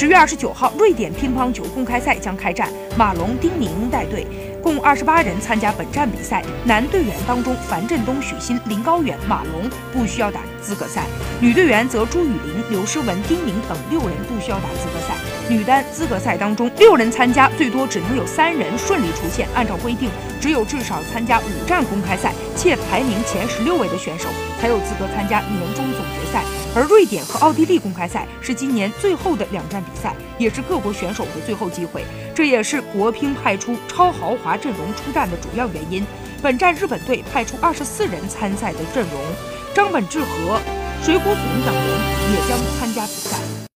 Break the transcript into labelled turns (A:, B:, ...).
A: 十月二十九号，瑞典乒乓球公开赛将开战，马龙、丁宁带队。共二十八人参加本站比赛，男队员当中，樊振东、许昕、林高远、马龙不需要打资格赛；女队员则朱雨玲、刘诗雯、丁宁等六人不需要打资格赛。女单资格赛当中，六人参加，最多只能有三人顺利出线。按照规定，只有至少参加五站公开赛且排名前十六位的选手才有资格参加年终总决赛。而瑞典和奥地利公开赛是今年最后的两站比赛，也是各国选手的最后机会。这也是国乒派出超豪华阵容出战的主要原因。本站日本队派出二十四人参赛的阵容，张本智和、水谷隼等人也将参加比赛。